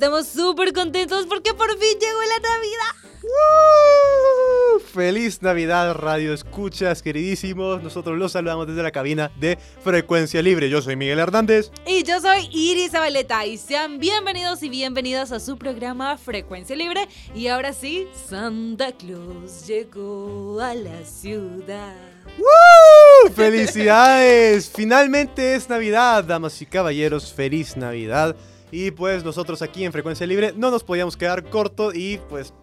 Estamos súper contentos porque por fin llegó la Navidad. ¡Woo! Feliz Navidad, Radio Escuchas, queridísimos. Nosotros los saludamos desde la cabina de Frecuencia Libre. Yo soy Miguel Hernández. Y yo soy Iris Zabaleta y sean bienvenidos y bienvenidas a su programa Frecuencia Libre. Y ahora sí, Santa Claus llegó a la ciudad. ¡Woo! ¡Felicidades! Finalmente es Navidad, damas y caballeros. Feliz Navidad. Y pues nosotros aquí en Frecuencia Libre no nos podíamos quedar corto y pues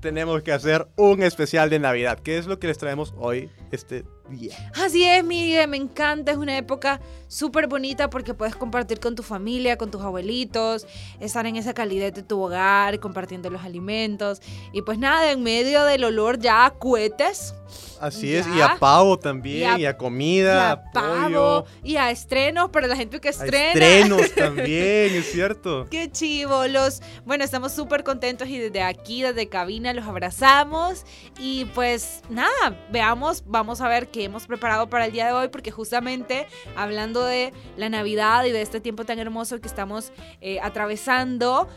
tenemos que hacer un especial de Navidad, que es lo que les traemos hoy, este día. Así es, Miguel, me encanta, es una época súper bonita porque puedes compartir con tu familia, con tus abuelitos, estar en esa calidez de tu hogar, compartiendo los alimentos. Y pues nada, en medio del olor ya a cohetes. Así es, y a pavo también, Y y a- comida, y a pavo, pollo, y a estrenos para la gente que a estrena. estrenos también, es cierto. Qué chivo, los, bueno, estamos súper contentos y desde aquí, desde cabina, los abrazamos y pues nada, veamos, vamos a ver qué hemos preparado para el día de hoy porque justamente hablando de la Navidad y de este tiempo tan hermoso que estamos eh, atravesando,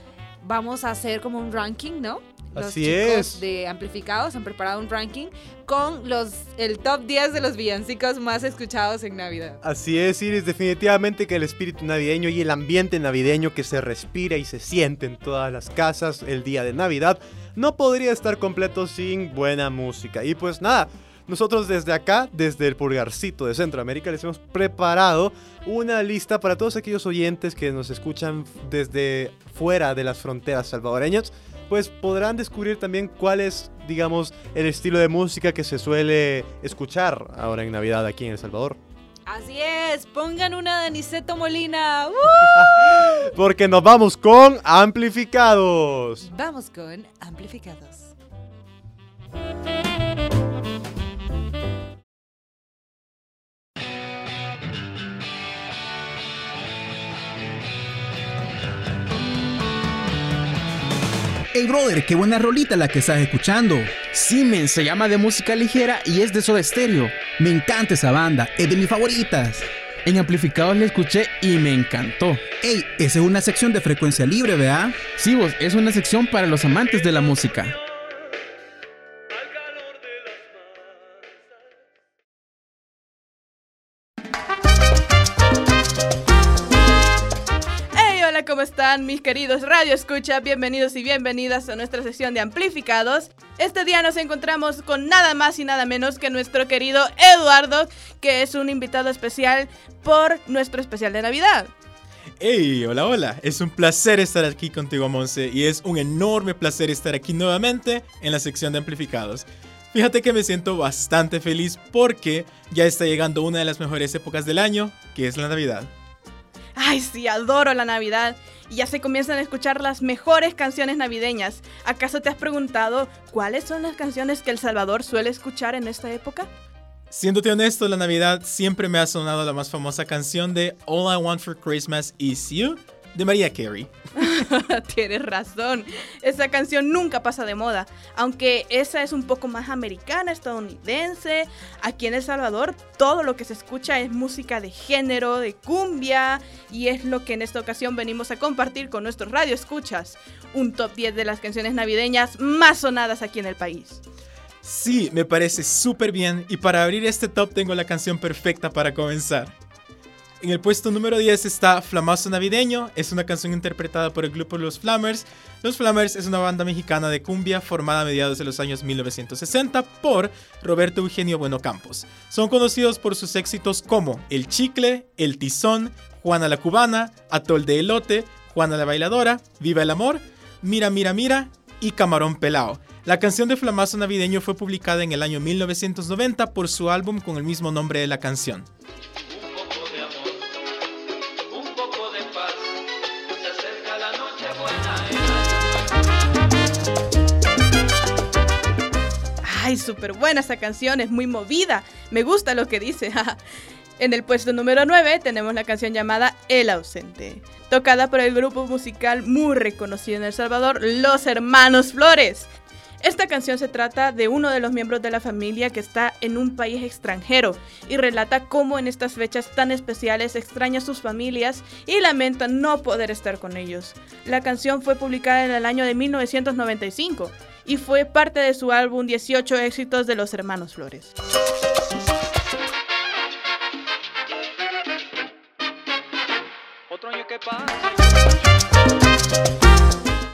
vamos a hacer como un ranking, ¿no? Los Así chicos es. de amplificados han preparado un ranking con los el top 10 de los villancicos más escuchados en Navidad. Así es, Iris, definitivamente que el espíritu navideño y el ambiente navideño que se respira y se siente en todas las casas el día de Navidad no podría estar completo sin buena música. Y pues nada, nosotros desde acá, desde el pulgarcito de Centroamérica, les hemos preparado una lista para todos aquellos oyentes que nos escuchan desde fuera de las fronteras salvadoreñas. Pues podrán descubrir también cuál es, digamos, el estilo de música que se suele escuchar ahora en Navidad aquí en El Salvador. Así es, pongan una de Aniceto Molina. ¡Uh! Porque nos vamos con amplificados. Vamos con amplificados. Hey brother, qué buena rolita la que estás escuchando. Simen se llama de música ligera y es de Soda Stereo. Me encanta esa banda, es de mis favoritas. En amplificados la escuché y me encantó. Hey, esa es una sección de frecuencia libre, ¿verdad? Sí, vos, es una sección para los amantes de la música. Están mis queridos Radio Escucha? Bienvenidos y bienvenidas a nuestra sesión de amplificados. Este día nos encontramos con nada más y nada menos que nuestro querido Eduardo, que es un invitado especial por nuestro especial de Navidad. Hey, hola, hola. Es un placer estar aquí contigo, Monse, y es un enorme placer estar aquí nuevamente en la sección de amplificados. Fíjate que me siento bastante feliz porque ya está llegando una de las mejores épocas del año, que es la Navidad. Ay, sí, adoro la Navidad. Y ya se comienzan a escuchar las mejores canciones navideñas. ¿Acaso te has preguntado cuáles son las canciones que El Salvador suele escuchar en esta época? Siéndote honesto, la Navidad siempre me ha sonado la más famosa canción de All I Want for Christmas Is You de Mariah Carey. Tienes razón, esa canción nunca pasa de moda, aunque esa es un poco más americana, estadounidense. Aquí en El Salvador todo lo que se escucha es música de género, de cumbia, y es lo que en esta ocasión venimos a compartir con nuestros radio escuchas, un top 10 de las canciones navideñas más sonadas aquí en el país. Sí, me parece súper bien y para abrir este top tengo la canción perfecta para comenzar. En el puesto número 10 está Flamazo Navideño, es una canción interpretada por el grupo Los Flamers. Los Flamers es una banda mexicana de cumbia formada a mediados de los años 1960 por Roberto Eugenio Bueno Campos. Son conocidos por sus éxitos como El Chicle, El Tizón, Juana la Cubana, Atol de Elote, Juana la Bailadora, Viva el Amor, Mira, Mira, Mira y Camarón Pelao. La canción de Flamazo Navideño fue publicada en el año 1990 por su álbum con el mismo nombre de la canción. Ay, súper buena esa canción, es muy movida. Me gusta lo que dice. en el puesto número 9 tenemos la canción llamada El ausente, tocada por el grupo musical muy reconocido en El Salvador, Los Hermanos Flores. Esta canción se trata de uno de los miembros de la familia que está en un país extranjero y relata cómo en estas fechas tan especiales extraña a sus familias y lamenta no poder estar con ellos. La canción fue publicada en el año de 1995 y fue parte de su álbum 18 éxitos de los hermanos Flores. Otro año que pasa.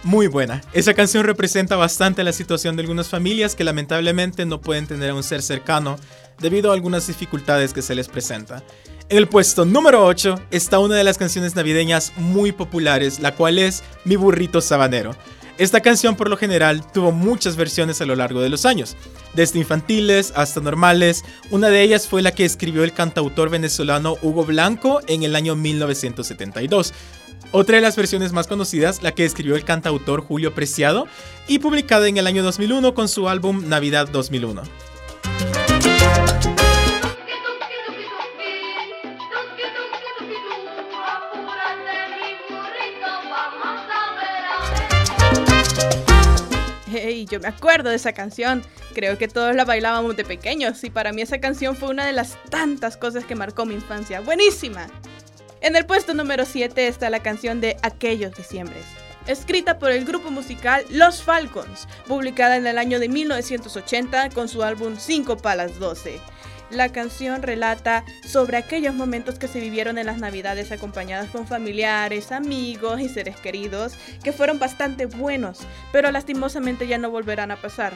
Muy buena. Esa canción representa bastante la situación de algunas familias que lamentablemente no pueden tener a un ser cercano debido a algunas dificultades que se les presenta. En el puesto número 8 está una de las canciones navideñas muy populares, la cual es Mi burrito sabanero. Esta canción por lo general tuvo muchas versiones a lo largo de los años, desde infantiles hasta normales. Una de ellas fue la que escribió el cantautor venezolano Hugo Blanco en el año 1972. Otra de las versiones más conocidas, la que escribió el cantautor Julio Preciado y publicada en el año 2001 con su álbum Navidad 2001. Hey, yo me acuerdo de esa canción. Creo que todos la bailábamos de pequeños y para mí esa canción fue una de las tantas cosas que marcó mi infancia. Buenísima. En el puesto número 7 está la canción de Aquellos Diciembres, escrita por el grupo musical Los Falcons, publicada en el año de 1980 con su álbum 5 Palas 12. La canción relata sobre aquellos momentos que se vivieron en las navidades acompañadas con familiares, amigos y seres queridos, que fueron bastante buenos, pero lastimosamente ya no volverán a pasar.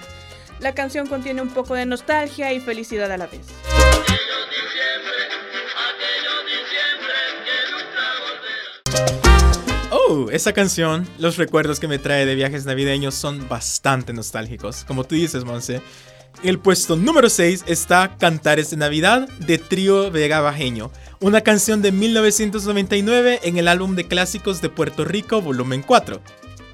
La canción contiene un poco de nostalgia y felicidad a la vez. Oh, esa canción, los recuerdos que me trae de viajes navideños son bastante nostálgicos. Como tú dices, Monse. El puesto número 6 está Cantares de Navidad de Trío Vega Bajeño, una canción de 1999 en el álbum de clásicos de Puerto Rico, volumen 4.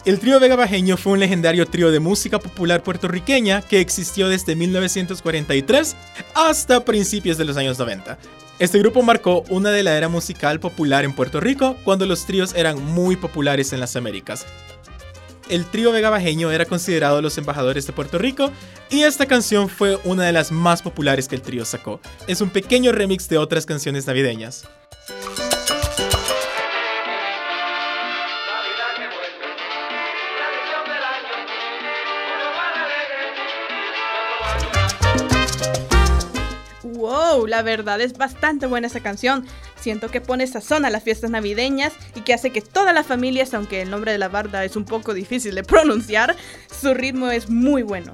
El trío Vega Bajeño fue un legendario trío de música popular puertorriqueña que existió desde 1943 hasta principios de los años 90. Este grupo marcó una de la era musical popular en Puerto Rico cuando los tríos eran muy populares en las Américas. El trío Vega Bajeño era considerado los embajadores de Puerto Rico y esta canción fue una de las más populares que el trío sacó. Es un pequeño remix de otras canciones navideñas. La verdad es bastante buena esa canción. Siento que pone sazón a las fiestas navideñas y que hace que todas las familias, aunque el nombre de la barda es un poco difícil de pronunciar, su ritmo es muy bueno.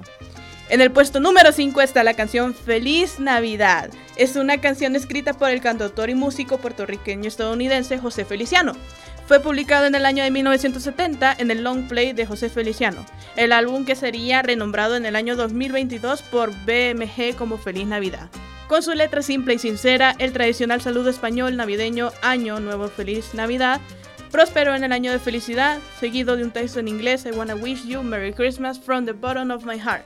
En el puesto número 5 está la canción Feliz Navidad. Es una canción escrita por el cantautor y músico puertorriqueño estadounidense José Feliciano. Fue publicado en el año de 1970 en el long play de José Feliciano, el álbum que sería renombrado en el año 2022 por BMG como Feliz Navidad. Con su letra simple y sincera, el tradicional saludo español navideño Año Nuevo Feliz Navidad prosperó en el año de felicidad, seguido de un texto en inglés I wanna wish you Merry Christmas from the bottom of my heart.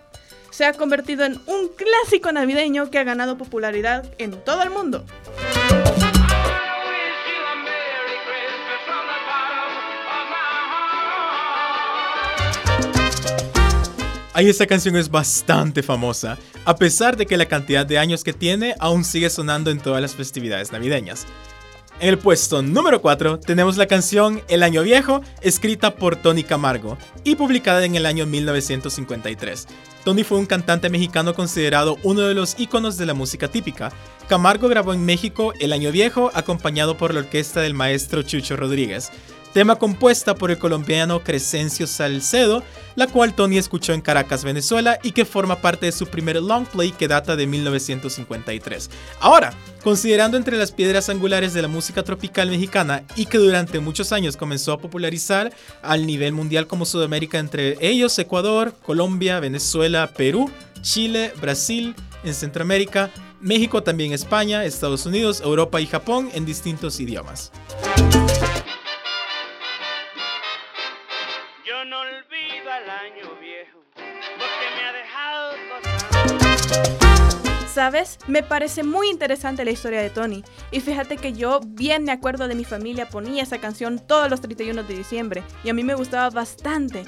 Se ha convertido en un clásico navideño que ha ganado popularidad en todo el mundo. Ahí esta canción es bastante famosa, a pesar de que la cantidad de años que tiene aún sigue sonando en todas las festividades navideñas. En el puesto número 4 tenemos la canción El Año Viejo, escrita por Tony Camargo y publicada en el año 1953. Tony fue un cantante mexicano considerado uno de los íconos de la música típica. Camargo grabó en México El Año Viejo acompañado por la orquesta del maestro Chucho Rodríguez tema compuesta por el colombiano Crescencio Salcedo, la cual Tony escuchó en Caracas, Venezuela, y que forma parte de su primer long play que data de 1953. Ahora, considerando entre las piedras angulares de la música tropical mexicana y que durante muchos años comenzó a popularizar al nivel mundial como Sudamérica, entre ellos Ecuador, Colombia, Venezuela, Perú, Chile, Brasil, en Centroamérica, México, también España, Estados Unidos, Europa y Japón en distintos idiomas. ¿Sabes? Me parece muy interesante la historia de Tony. Y fíjate que yo bien me acuerdo de mi familia ponía esa canción todos los 31 de diciembre. Y a mí me gustaba bastante.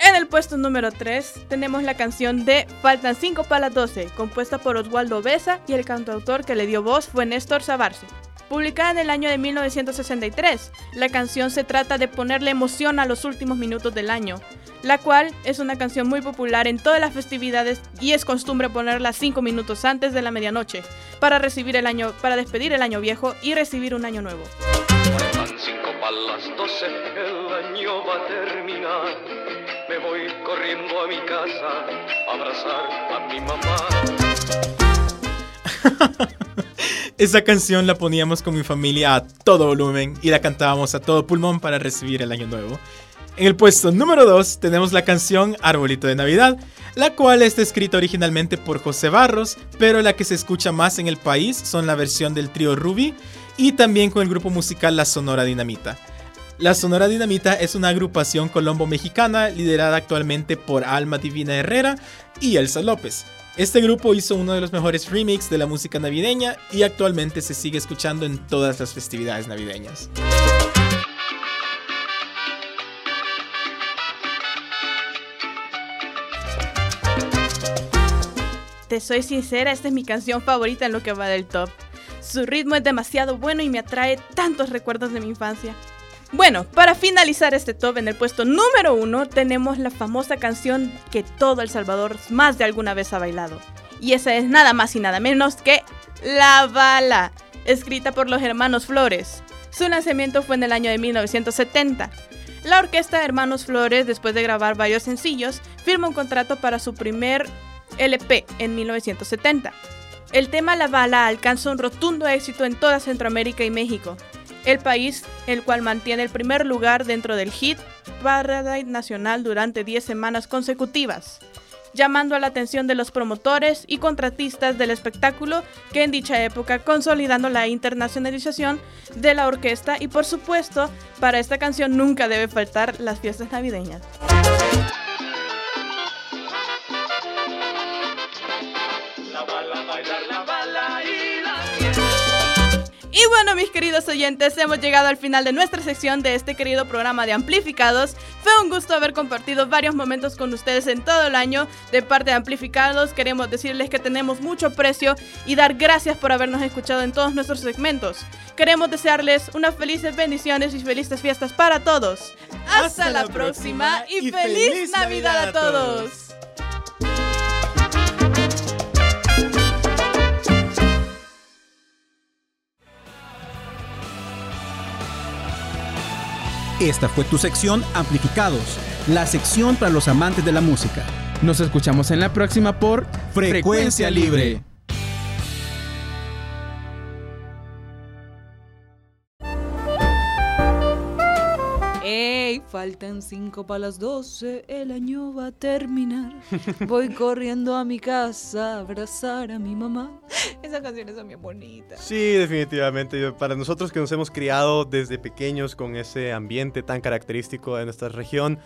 En el puesto número 3 tenemos la canción de Faltan 5 para las 12, compuesta por Oswaldo Besa y el cantautor que le dio voz fue Néstor Sabarce. Publicada en el año de 1963, la canción se trata de ponerle emoción a los últimos minutos del año, la cual es una canción muy popular en todas las festividades y es costumbre ponerla 5 minutos antes de la medianoche para recibir el año para despedir el año viejo y recibir un año nuevo. Faltan cinco para las doce, el año va a terminar. Me voy corriendo a mi casa a abrazar a mi mamá. Esa canción la poníamos con mi familia a todo volumen y la cantábamos a todo pulmón para recibir el año nuevo. En el puesto número 2 tenemos la canción Arbolito de Navidad, la cual está escrita originalmente por José Barros, pero la que se escucha más en el país son la versión del trío Ruby y también con el grupo musical La Sonora Dinamita. La Sonora Dinamita es una agrupación colombo-mexicana liderada actualmente por Alma Divina Herrera y Elsa López. Este grupo hizo uno de los mejores remixes de la música navideña y actualmente se sigue escuchando en todas las festividades navideñas. Te soy sincera, esta es mi canción favorita en lo que va del top. Su ritmo es demasiado bueno y me atrae tantos recuerdos de mi infancia. Bueno, para finalizar este top en el puesto número uno tenemos la famosa canción que todo El Salvador más de alguna vez ha bailado. Y esa es nada más y nada menos que La Bala, escrita por los hermanos Flores. Su lanzamiento fue en el año de 1970. La orquesta Hermanos Flores, después de grabar varios sencillos, firma un contrato para su primer LP en 1970. El tema La Bala alcanza un rotundo éxito en toda Centroamérica y México, el país el cual mantiene el primer lugar dentro del hit Parade Nacional durante 10 semanas consecutivas, llamando a la atención de los promotores y contratistas del espectáculo que en dicha época consolidando la internacionalización de la orquesta y por supuesto para esta canción nunca debe faltar las fiestas navideñas. Y bueno, mis queridos oyentes, hemos llegado al final de nuestra sección de este querido programa de Amplificados. Fue un gusto haber compartido varios momentos con ustedes en todo el año. De parte de Amplificados, queremos decirles que tenemos mucho precio y dar gracias por habernos escuchado en todos nuestros segmentos. Queremos desearles unas felices bendiciones y felices fiestas para todos. Hasta, la, próxima y, feliz, Navidad, a todos. Esta fue tu sección Amplificados, la sección para los amantes de la música. Nos escuchamos en la próxima por Frecuencia Libre. Faltan cinco para las 12, el año va a terminar. Voy corriendo a mi casa a abrazar a mi mamá. Esas canciones son bien bonitas. Sí, definitivamente. Para nosotros que nos hemos criado desde pequeños con ese ambiente tan característico de nuestra región,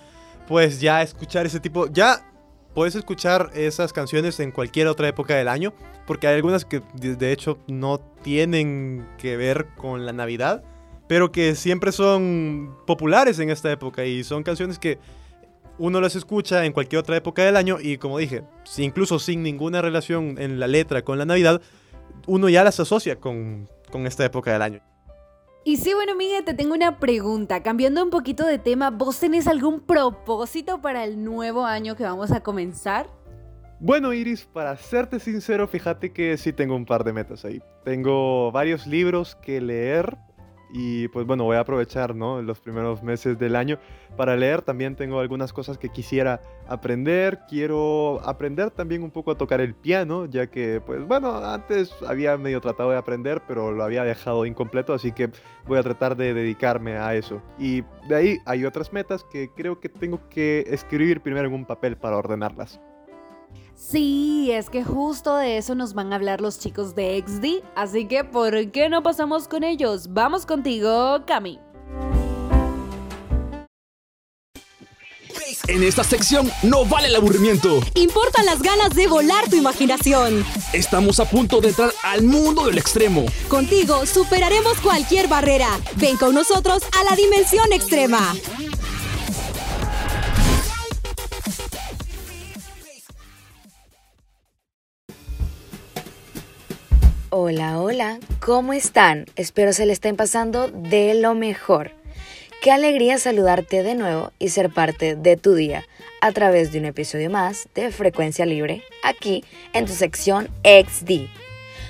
pues ya escuchar ese tipo, ya puedes escuchar esas canciones en cualquier otra época del año, porque hay algunas que de hecho no tienen que ver con la Navidad, pero que siempre son populares en esta época y son canciones que uno las escucha en cualquier otra época del año y como dije, incluso sin ninguna relación en la letra con la Navidad, uno ya las asocia con, con esta época del año. Y sí, bueno, Miguel, te tengo una pregunta. Cambiando un poquito de tema, ¿vos tenés algún propósito para el nuevo año que vamos a comenzar? Bueno, Iris, para serte sincero, fíjate que sí tengo un par de metas ahí. Tengo varios libros que leer y pues bueno, voy a aprovechar, ¿no? Los primeros meses del año para leer. También tengo algunas cosas que quisiera aprender. Quiero aprender también un poco a tocar el piano, ya que pues bueno, antes había medio tratado de aprender, pero lo había dejado incompleto, así que voy a tratar de dedicarme a eso. Y de ahí hay otras metas que creo que tengo que escribir primero en un papel para ordenarlas. Sí, es que justo de eso nos van a hablar los chicos de XD, así que ¿por qué no pasamos con ellos? Vamos contigo, Cami. En esta sección no vale el aburrimiento. Importan las ganas de volar tu imaginación. Estamos a punto de entrar al mundo del extremo. Contigo superaremos cualquier barrera. Ven con nosotros a la dimensión extrema. Hola, hola, ¿cómo están? Espero se le estén pasando de lo mejor. Qué alegría saludarte de nuevo y ser parte de tu día a través de un episodio más de Frecuencia Libre aquí en tu sección XD,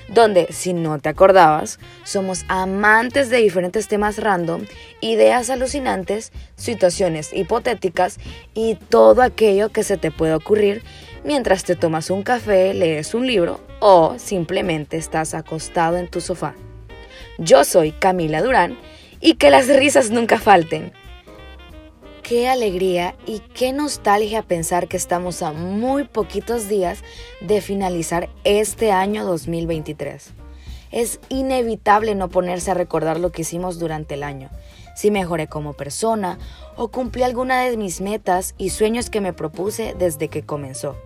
donde si no te acordabas, somos amantes de diferentes temas random, ideas alucinantes, situaciones hipotéticas y todo aquello que se te puede ocurrir mientras te tomas un café, lees un libro o simplemente estás acostado en tu sofá. Yo soy Camila Durán y que las risas nunca falten. Qué alegría y qué nostalgia pensar que estamos a muy poquitos días de finalizar este año 2023. Es inevitable no ponerse a recordar lo que hicimos durante el año, si mejoré como persona o cumplí alguna de mis metas y sueños que me propuse desde que comenzó.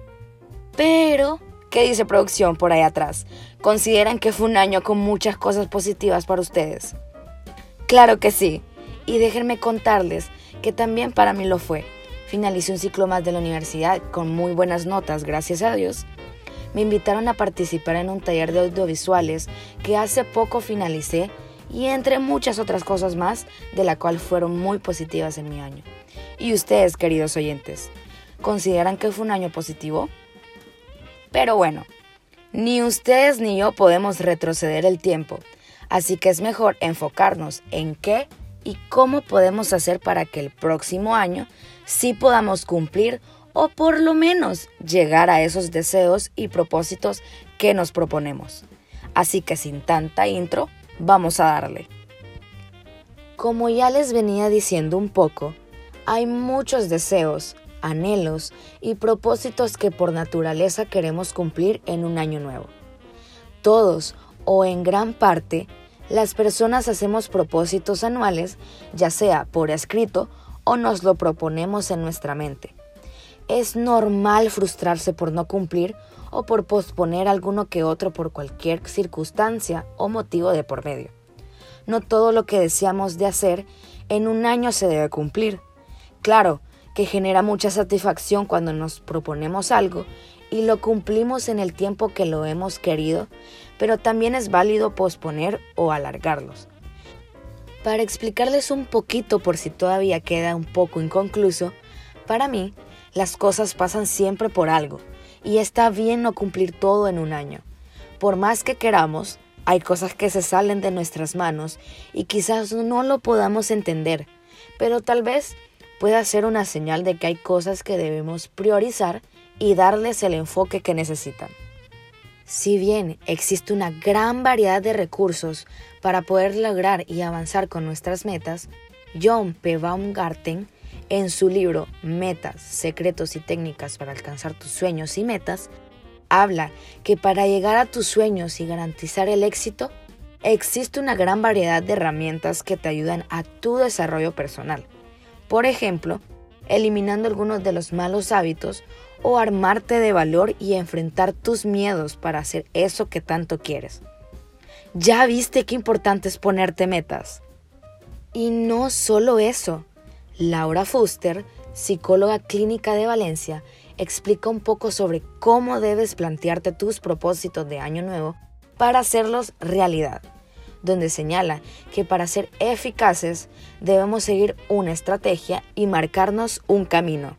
Pero, ¿qué dice producción por ahí atrás? ¿Consideran que fue un año con muchas cosas positivas para ustedes? Claro que sí. Y déjenme contarles que también para mí lo fue. Finalicé un ciclo más de la universidad con muy buenas notas, gracias a Dios. Me invitaron a participar en un taller de audiovisuales que hace poco finalicé y entre muchas otras cosas más, de la cual fueron muy positivas en mi año. ¿Y ustedes, queridos oyentes, consideran que fue un año positivo? Pero bueno, ni ustedes ni yo podemos retroceder el tiempo, así que es mejor enfocarnos en qué y cómo podemos hacer para que el próximo año sí podamos cumplir o por lo menos llegar a esos deseos y propósitos que nos proponemos. Así que sin tanta intro, vamos a darle. Como ya les venía diciendo un poco, hay muchos deseos, anhelos y propósitos que por naturaleza queremos cumplir en un año nuevo. Todos, o en gran parte, las personas hacemos propósitos anuales, ya sea por escrito o nos lo proponemos en nuestra mente. Es normal frustrarse por no cumplir o por posponer alguno que otro por cualquier circunstancia o motivo de por medio. No todo lo que deseamos de hacer en un año se debe cumplir. Claro, que genera mucha satisfacción cuando nos proponemos algo y lo cumplimos en el tiempo que lo hemos querido, pero también es válido posponer o alargarlos. Para explicarles un poquito por si todavía queda un poco inconcluso, para mí las cosas pasan siempre por algo y está bien no cumplir todo en un año. Por más que queramos, hay cosas que se salen de nuestras manos y quizás no lo podamos entender, pero tal vez puede ser una señal de que hay cosas que debemos priorizar y darles el enfoque que necesitan. Si bien existe una gran variedad de recursos para poder lograr y avanzar con nuestras metas, John P. Baumgarten, en su libro Metas, Secretos y Técnicas para alcanzar tus sueños y metas, habla que para llegar a tus sueños y garantizar el éxito, existe una gran variedad de herramientas que te ayudan a tu desarrollo personal. Por ejemplo, eliminando algunos de los malos hábitos o armarte de valor y enfrentar tus miedos para hacer eso que tanto quieres. Ya viste qué importante es ponerte metas. Y no solo eso. Laura Fuster, psicóloga clínica de Valencia, explica un poco sobre cómo debes plantearte tus propósitos de año nuevo para hacerlos realidad donde señala que para ser eficaces debemos seguir una estrategia y marcarnos un camino.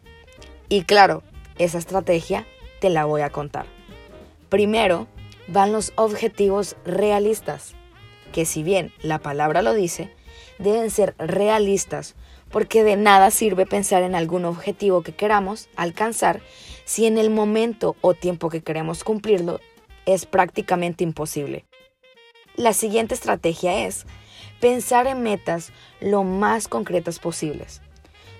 Y claro, esa estrategia te la voy a contar. Primero van los objetivos realistas, que si bien la palabra lo dice, deben ser realistas, porque de nada sirve pensar en algún objetivo que queramos alcanzar si en el momento o tiempo que queremos cumplirlo es prácticamente imposible. La siguiente estrategia es pensar en metas lo más concretas posibles,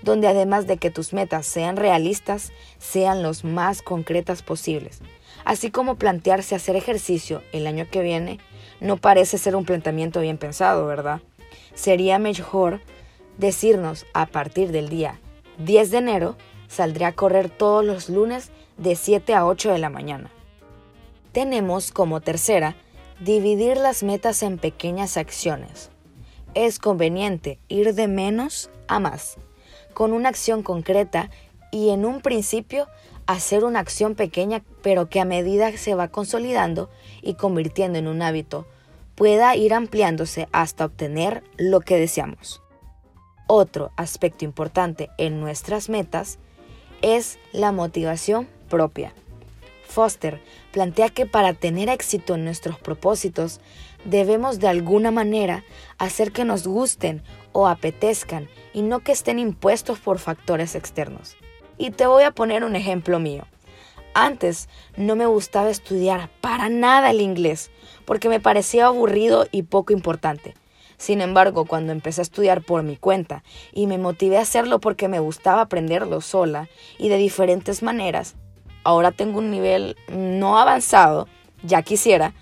donde además de que tus metas sean realistas, sean los más concretas posibles. Así como plantearse hacer ejercicio el año que viene no parece ser un planteamiento bien pensado, ¿verdad? Sería mejor decirnos a partir del día 10 de enero saldré a correr todos los lunes de 7 a 8 de la mañana. Tenemos como tercera, dividir las metas en pequeñas acciones. Es conveniente ir de menos a más, con una acción concreta y en un principio hacer una acción pequeña pero que a medida se va consolidando y convirtiendo en un hábito, pueda ir ampliándose hasta obtener lo que deseamos. Otro aspecto importante en nuestras metas es la motivación propia. Foster plantea que para tener éxito en nuestros propósitos debemos de alguna manera hacer que nos gusten o apetezcan y no que estén impuestos por factores externos. Y te voy a poner un ejemplo mío. Antes no me gustaba estudiar para nada el inglés porque me parecía aburrido y poco importante. Sin embargo, cuando empecé a estudiar por mi cuenta y me motivé a hacerlo porque me gustaba aprenderlo sola y de diferentes maneras, ahora tengo un nivel no avanzado, ya quisiera,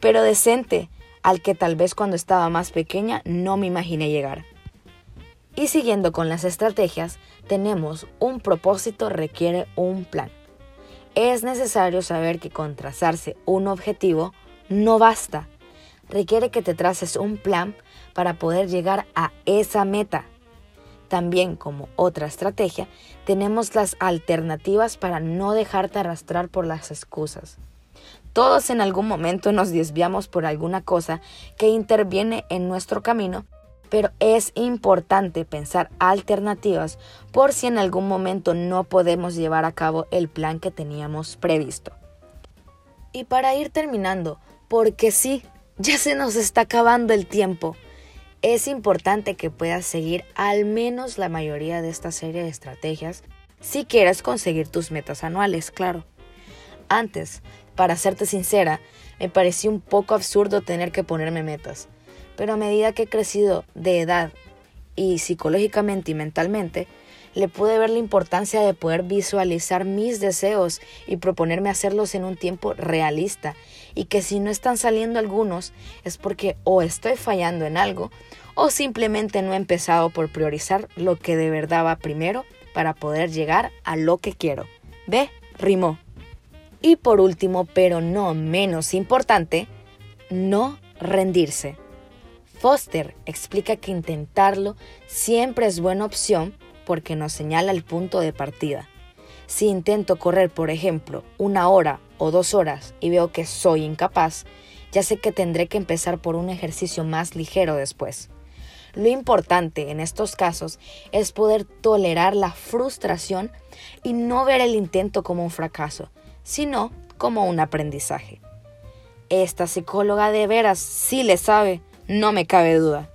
pero decente, al que tal vez cuando estaba más pequeña no me imaginé llegar. Y siguiendo con las estrategias, tenemos un propósito requiere un plan. Es necesario saber que con trazarse un objetivo no basta. Requiere que te traces un plan para poder llegar a esa meta. También como otra estrategia, tenemos las alternativas para no dejarte arrastrar por las excusas. Todos en algún momento nos desviamos por alguna cosa que interviene en nuestro camino, pero es importante pensar alternativas por si en algún momento no podemos llevar a cabo el plan que teníamos previsto. Y para ir terminando, porque sí, ya se nos está acabando el tiempo es importante que puedas seguir al menos la mayoría de esta serie de estrategias si quieres conseguir tus metas anuales, claro. Antes, para serte sincera, me pareció un poco absurdo tener que ponerme metas, pero a medida que he crecido de edad y psicológicamente y mentalmente, le pude ver la importancia de poder visualizar mis deseos y proponerme hacerlos en un tiempo realista y que si no están saliendo algunos es porque o estoy fallando en algo o simplemente no he empezado por priorizar lo que de verdad va primero para poder llegar a lo que quiero. Ve, rimó. Y por último, pero no menos importante, no rendirse. Foster explica que intentarlo siempre es buena opción porque nos señala el punto de partida. Si intento correr, por ejemplo, una hora o dos horas y veo que soy incapaz, ya sé que tendré que empezar por un ejercicio más ligero después. Lo importante en estos casos es poder tolerar la frustración y no ver el intento como un fracaso, sino como un aprendizaje. Esta psicóloga de veras sí le sabe, no me cabe duda.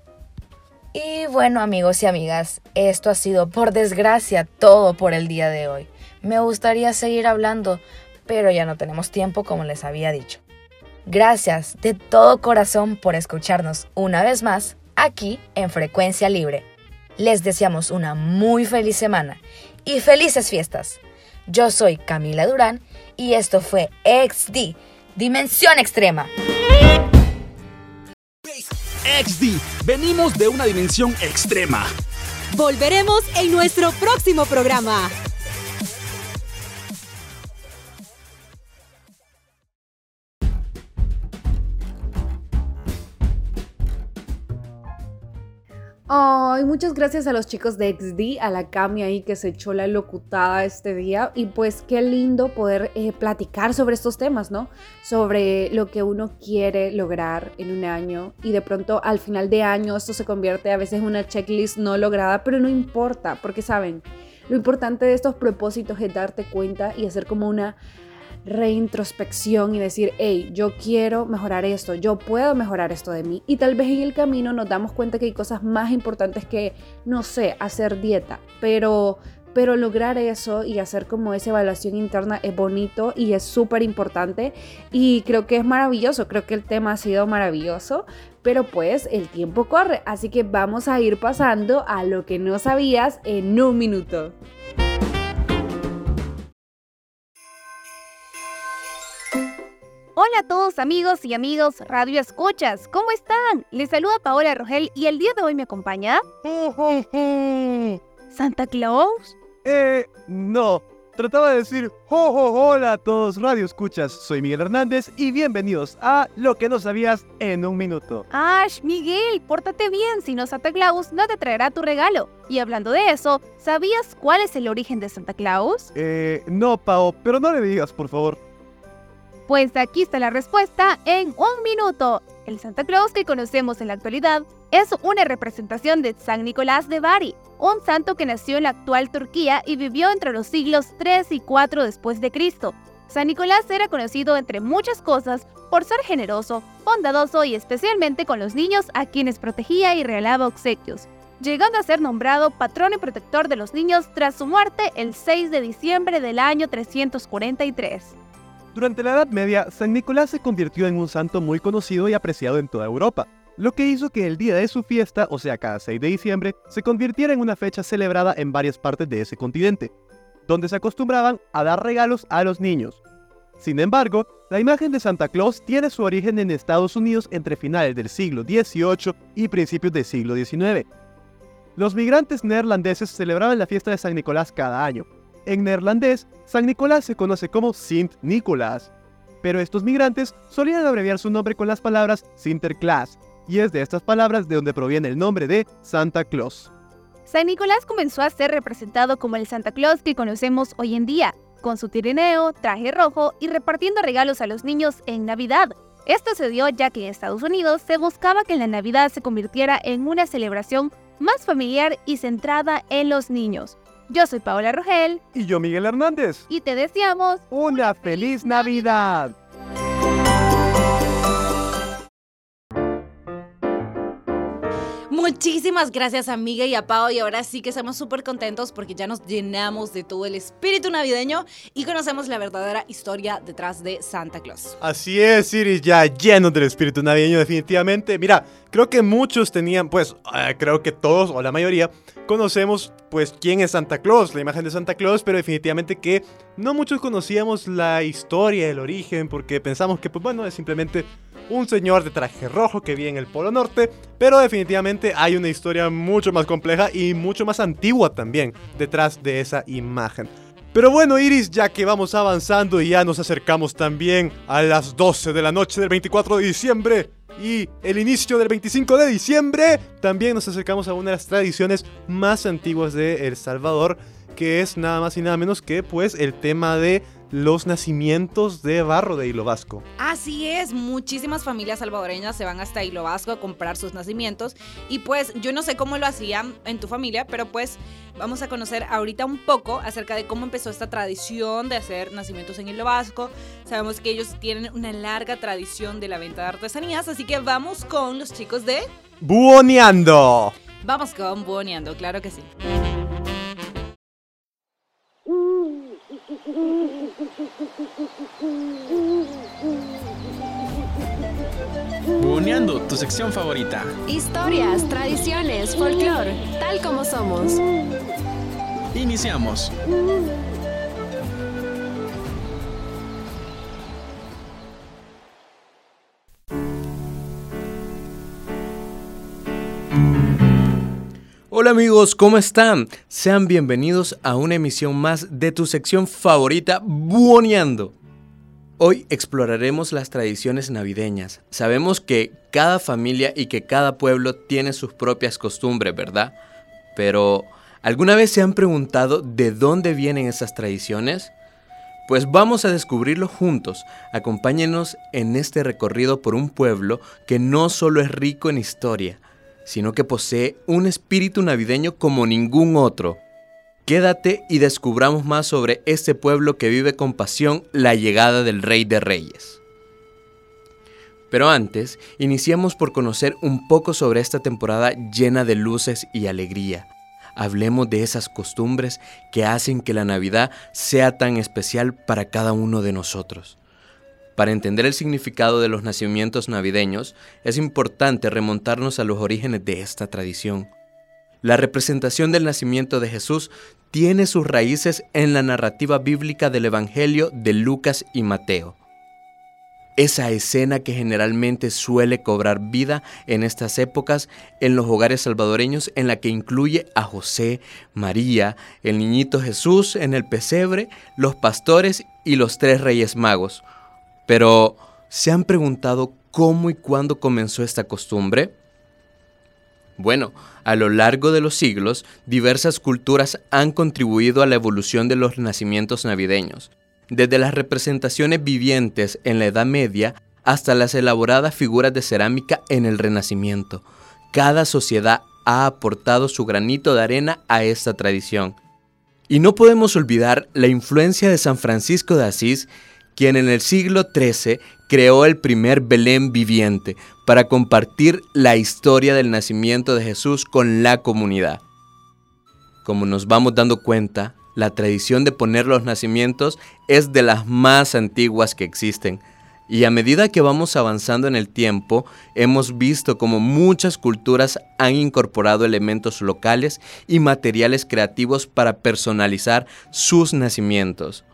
Y bueno amigos y amigas, esto ha sido por desgracia todo por el día de hoy. Me gustaría seguir hablando, pero ya no tenemos tiempo como les había dicho. Gracias de todo corazón por escucharnos una vez más aquí en Frecuencia Libre. Les deseamos una muy feliz semana y felices fiestas. Yo soy Camila Durán y esto fue XD, Dimensión Extrema. XD, venimos de una dimensión extrema. Volveremos en nuestro próximo programa. Ay, muchas gracias a los chicos de XD, a la Cami ahí que se echó la locutada este día. Y pues qué lindo poder eh, platicar sobre estos temas, ¿no? Sobre lo que uno quiere lograr en un año. Y de pronto al final de año esto se convierte a veces en una checklist no lograda, pero no importa, porque saben, lo importante de estos propósitos es darte cuenta y hacer como una reintrospección y decir, hey, yo quiero mejorar esto, yo puedo mejorar esto de mí. Y tal vez en el camino nos damos cuenta que hay cosas más importantes que, no sé, hacer dieta, pero pero lograr eso y hacer como esa evaluación interna es bonito y es súper importante y creo que es maravilloso, creo que el tema ha sido maravilloso, pero pues el tiempo corre, así que vamos a ir pasando a lo que no sabías en un minuto. Hola a todos amigos y amigos Radio Escuchas, ¿cómo están? Les saluda Paola Rogel y el día de hoy me acompaña... ¿Santa Claus? Eh, no. Trataba de decir, ho, ho, hola a todos Radio Escuchas. Soy Miguel Hernández y bienvenidos a Lo que no sabías en un minuto. Ash, Miguel, pórtate bien, si no Santa Claus no te traerá tu regalo. Y hablando de eso, ¿sabías cuál es el origen de Santa Claus? Eh, no, Pao, pero no le digas, por favor. Pues aquí está la respuesta en un minuto. El Santa Claus que conocemos en la actualidad es una representación de San Nicolás de Bari, un santo que nació en la actual Turquía y vivió entre los siglos 3 y 4 después de Cristo. San Nicolás era conocido entre muchas cosas por ser generoso, bondadoso y especialmente con los niños a quienes protegía y regalaba obsequios, llegando a ser nombrado patrón y protector de los niños tras su muerte el 6 de diciembre del año 343. Durante la Edad Media, San Nicolás se convirtió en un santo muy conocido y apreciado en toda Europa, lo que hizo que el día de su fiesta, o sea cada 6 de diciembre, se convirtiera en una fecha celebrada en varias partes de ese continente, donde se acostumbraban a dar regalos a los niños. Sin embargo, la imagen de Santa Claus tiene su origen en Estados Unidos entre finales del siglo XVIII y principios del siglo XIX. Los migrantes neerlandeses celebraban la fiesta de San Nicolás cada año. En neerlandés, San Nicolás se conoce como Sint Nicolás, pero estos migrantes solían abreviar su nombre con las palabras Sinterklaas, y es de estas palabras de donde proviene el nombre de Santa Claus. San Nicolás comenzó a ser representado como el Santa Claus que conocemos hoy en día, con su tirineo, traje rojo y repartiendo regalos a los niños en Navidad. Esto se dio ya que en Estados Unidos se buscaba que la Navidad se convirtiera en una celebración más familiar y centrada en los niños. Yo soy Paola Rogel. Y yo Miguel Hernández. Y te deseamos una feliz Navidad. Muchísimas gracias amiga y a Pau y ahora sí que estamos súper contentos porque ya nos llenamos de todo el espíritu navideño y conocemos la verdadera historia detrás de Santa Claus. Así es, Iris, ya llenos del espíritu navideño definitivamente. Mira, creo que muchos tenían, pues, eh, creo que todos o la mayoría conocemos, pues, quién es Santa Claus, la imagen de Santa Claus, pero definitivamente que no muchos conocíamos la historia, el origen, porque pensamos que, pues, bueno, es simplemente un señor de traje rojo que vive en el Polo Norte, pero definitivamente hay una historia mucho más compleja y mucho más antigua también detrás de esa imagen. Pero bueno, Iris, ya que vamos avanzando y ya nos acercamos también a las 12 de la noche del 24 de diciembre y el inicio del 25 de diciembre, también nos acercamos a una de las tradiciones más antiguas de El Salvador, que es nada más y nada menos que pues el tema de los nacimientos de barro de Hilo Vasco. Así es, muchísimas familias salvadoreñas se van hasta Hilo Vasco a comprar sus nacimientos y pues yo no sé cómo lo hacían en tu familia, pero pues vamos a conocer ahorita un poco acerca de cómo empezó esta tradición de hacer nacimientos en Hilo Vasco. Sabemos que ellos tienen una larga tradición de la venta de artesanías, así que vamos con los chicos de... Buoneando. Vamos con Buoneando, claro que sí. Buoneando, tu sección favorita. Historias, tradiciones, folclore, tal como somos. Iniciamos. Hola amigos, ¿cómo están? Sean bienvenidos a una emisión más de tu sección favorita, Buoneando. Hoy exploraremos las tradiciones navideñas. Sabemos que cada familia y que cada pueblo tiene sus propias costumbres, ¿verdad? Pero, ¿alguna vez se han preguntado de dónde vienen esas tradiciones? Pues vamos a descubrirlo juntos. Acompáñenos en este recorrido por un pueblo que no solo es rico en historia, sino que posee un espíritu navideño como ningún otro. Quédate y descubramos más sobre este pueblo que vive con pasión la llegada del Rey de Reyes. Pero antes, iniciemos por conocer un poco sobre esta temporada llena de luces y alegría. Hablemos de esas costumbres que hacen que la Navidad sea tan especial para cada uno de nosotros. Para entender el significado de los nacimientos navideños, es importante remontarnos a los orígenes de esta tradición. La representación del nacimiento de Jesús tiene sus raíces en la narrativa bíblica del Evangelio de Lucas y Mateo. esa escena que generalmente suele cobrar vida en estas épocas en los hogares salvadoreños, en la que incluye a José, María, el niñito Jesús en el pesebre, los pastores y los tres reyes magos. Pero, ¿se han preguntado cómo y cuándo comenzó esta costumbre? Bueno, a lo largo de los siglos, diversas culturas han contribuido a la evolución de los nacimientos navideños desde las representaciones vivientes en la Edad Media hasta las elaboradas figuras de cerámica en el Renacimiento. Cada sociedad ha aportado su granito de arena a esta tradición. Y no podemos olvidar la influencia de San Francisco de Asís, quien en el siglo XIII creó el primer Belén viviente para compartir la historia del nacimiento de Jesús con la comunidad. Como nos vamos dando cuenta, la tradición de poner los nacimientos es de las más antiguas que existen. Y a medida que vamos avanzando en el tiempo, hemos visto como muchas culturas han incorporado elementos locales y materiales creativos para personalizar sus nacimientos.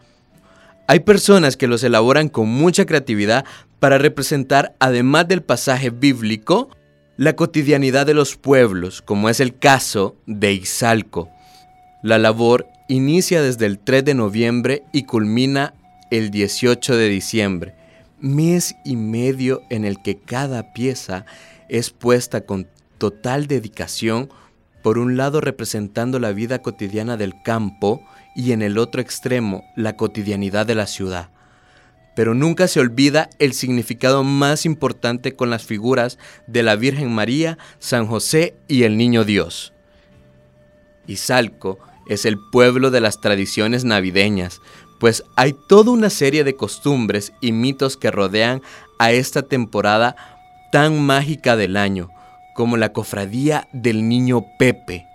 Hay personas que los elaboran con mucha creatividad para representar, además del pasaje bíblico, la cotidianidad de los pueblos, como es el caso de Izalco. La labor inicia desde el 3 de noviembre y culmina el 18 de diciembre, mes y medio en el que cada pieza es puesta con total dedicación, por un lado representando la vida cotidiana del campo y en el otro extremo la cotidianidad de la ciudad. Pero nunca se olvida el significado más importante con las figuras de la Virgen María, San José y el Niño Dios. Salco es el pueblo de las tradiciones navideñas, pues hay toda una serie de costumbres y mitos que rodean a esta temporada tan mágica del año, como la cofradía del niño Pepe,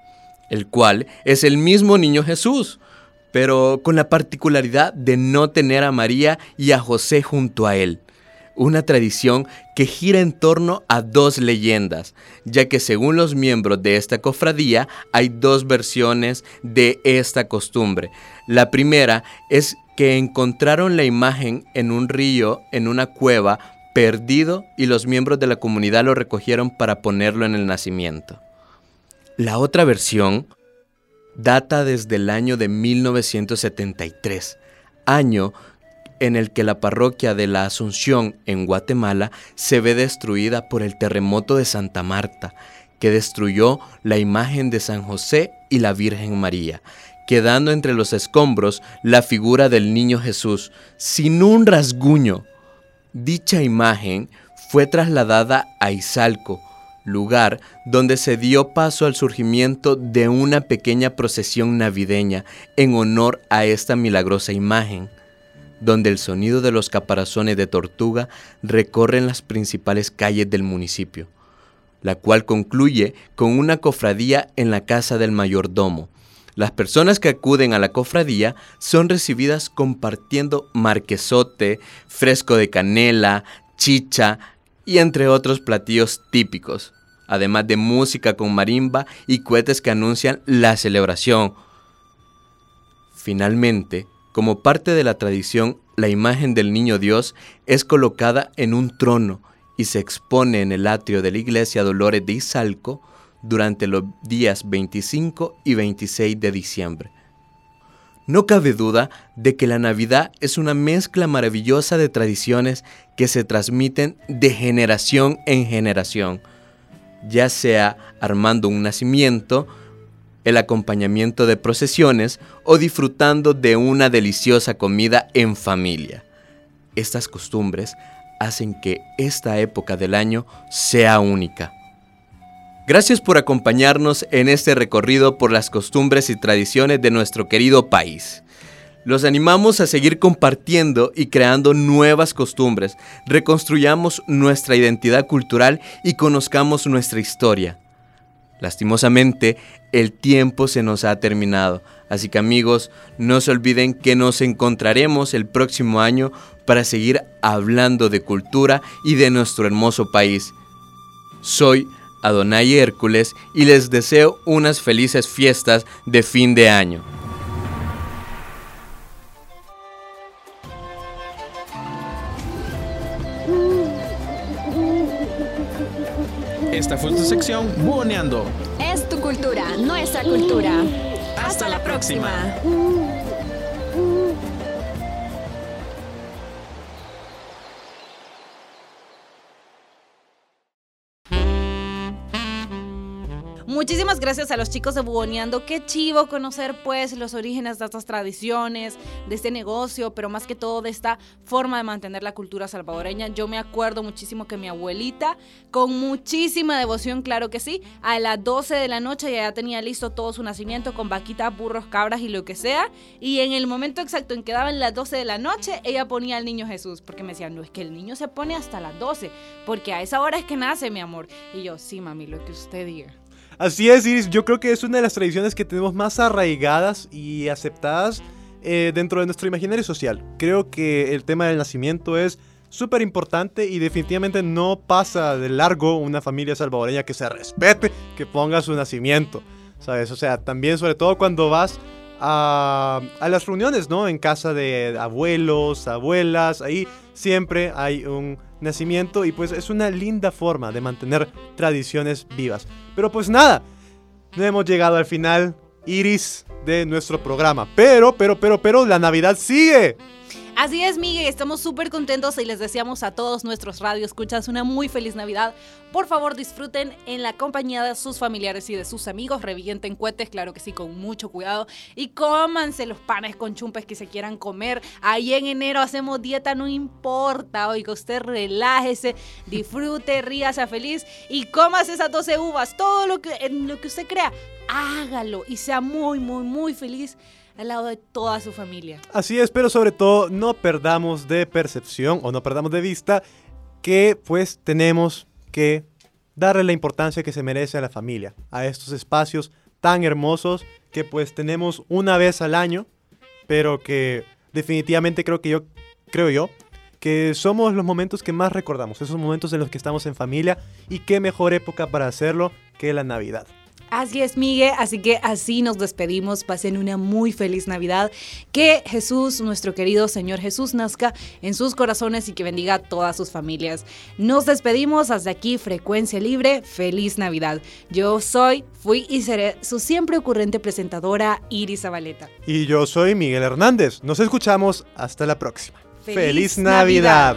el cual es el mismo niño Jesús, pero con la particularidad de no tener a María y a José junto a él una tradición que gira en torno a dos leyendas, ya que según los miembros de esta cofradía hay dos versiones de esta costumbre. La primera es que encontraron la imagen en un río, en una cueva, perdido y los miembros de la comunidad lo recogieron para ponerlo en el nacimiento. La otra versión data desde el año de 1973, año en el que la parroquia de la Asunción en Guatemala se ve destruida por el terremoto de Santa Marta, que destruyó la imagen de San José y la Virgen María, quedando entre los escombros la figura del niño Jesús, sin un rasguño. Dicha imagen fue trasladada a Izalco, lugar donde se dio paso al surgimiento de una pequeña procesión navideña en honor a esta milagrosa imagen donde el sonido de los caparazones de tortuga recorren las principales calles del municipio, la cual concluye con una cofradía en la casa del mayordomo. Las personas que acuden a la cofradía son recibidas compartiendo marquesote, fresco de canela, chicha y entre otros platillos típicos, además de música con marimba y cohetes que anuncian la celebración. Finalmente, como parte de la tradición, la imagen del niño Dios es colocada en un trono y se expone en el atrio de la iglesia Dolores de Izalco durante los días 25 y 26 de diciembre. No cabe duda de que la Navidad es una mezcla maravillosa de tradiciones que se transmiten de generación en generación, ya sea armando un nacimiento, el acompañamiento de procesiones o disfrutando de una deliciosa comida en familia. Estas costumbres hacen que esta época del año sea única. Gracias por acompañarnos en este recorrido por las costumbres y tradiciones de nuestro querido país. Los animamos a seguir compartiendo y creando nuevas costumbres, reconstruyamos nuestra identidad cultural y conozcamos nuestra historia. Lastimosamente, el tiempo se nos ha terminado. Así que amigos, no se olviden que nos encontraremos el próximo año para seguir hablando de cultura y de nuestro hermoso país. Soy Adonai Hércules y les deseo unas felices fiestas de fin de año. Esta fue tu sección Buoneando. Es tu cultura, nuestra cultura. Hasta, la próxima. Muchísimas gracias a los chicos de Bugoneando. Qué chivo conocer pues los orígenes de estas tradiciones, de este negocio, pero más que todo de esta forma de mantener la cultura salvadoreña. Yo me acuerdo muchísimo que mi abuelita, con muchísima devoción, claro que sí, a las 12 de la noche ya tenía listo todo su nacimiento con vaquitas, burros, cabras y lo que sea. Y en el momento exacto en que daban las 12 de la noche, ella ponía al niño Jesús, porque me decían, no, es que el niño se pone hasta las 12, porque a esa hora es que nace, mi amor. Y yo, sí, mami, lo que usted diga. Así es, Iris. Yo creo que es una de las tradiciones que tenemos más arraigadas y aceptadas eh, dentro de nuestro imaginario social. Creo que el tema del nacimiento es súper importante y definitivamente no pasa de largo una familia salvadoreña que se respete, que ponga su nacimiento. ¿Sabes? O sea, también sobre todo cuando vas a, a las reuniones, ¿no? En casa de abuelos, abuelas, ahí siempre hay un nacimiento y pues es una linda forma de mantener tradiciones vivas. Pero pues nada, no hemos llegado al final, Iris, de nuestro programa. Pero, pero, pero, pero, la Navidad sigue. Así es, Miguel, estamos súper contentos y les deseamos a todos nuestros radioescuchas una muy feliz Navidad. Por favor, disfruten en la compañía de sus familiares y de sus amigos, revienten cohetes, claro que sí, con mucho cuidado, y cómanse los panes con chumpes que se quieran comer. Ahí en enero hacemos dieta, no importa, oiga, usted relájese, disfrute, ríase feliz y comas esas 12 uvas, todo lo que, en lo que usted crea, hágalo y sea muy, muy, muy feliz al lado de toda su familia. Así es, pero sobre todo no perdamos de percepción o no perdamos de vista que pues tenemos que darle la importancia que se merece a la familia, a estos espacios tan hermosos que pues tenemos una vez al año, pero que definitivamente creo que yo creo yo que somos los momentos que más recordamos, esos momentos en los que estamos en familia y qué mejor época para hacerlo que la Navidad. Así es, Miguel. Así que así nos despedimos. Pasen una muy feliz Navidad. Que Jesús, nuestro querido Señor Jesús, nazca en sus corazones y que bendiga a todas sus familias. Nos despedimos. Hasta aquí, Frecuencia Libre. Feliz Navidad. Yo soy, fui y seré su siempre ocurrente presentadora, Iris Zabaleta. Y yo soy Miguel Hernández. Nos escuchamos. Hasta la próxima. ¡Feliz Navidad!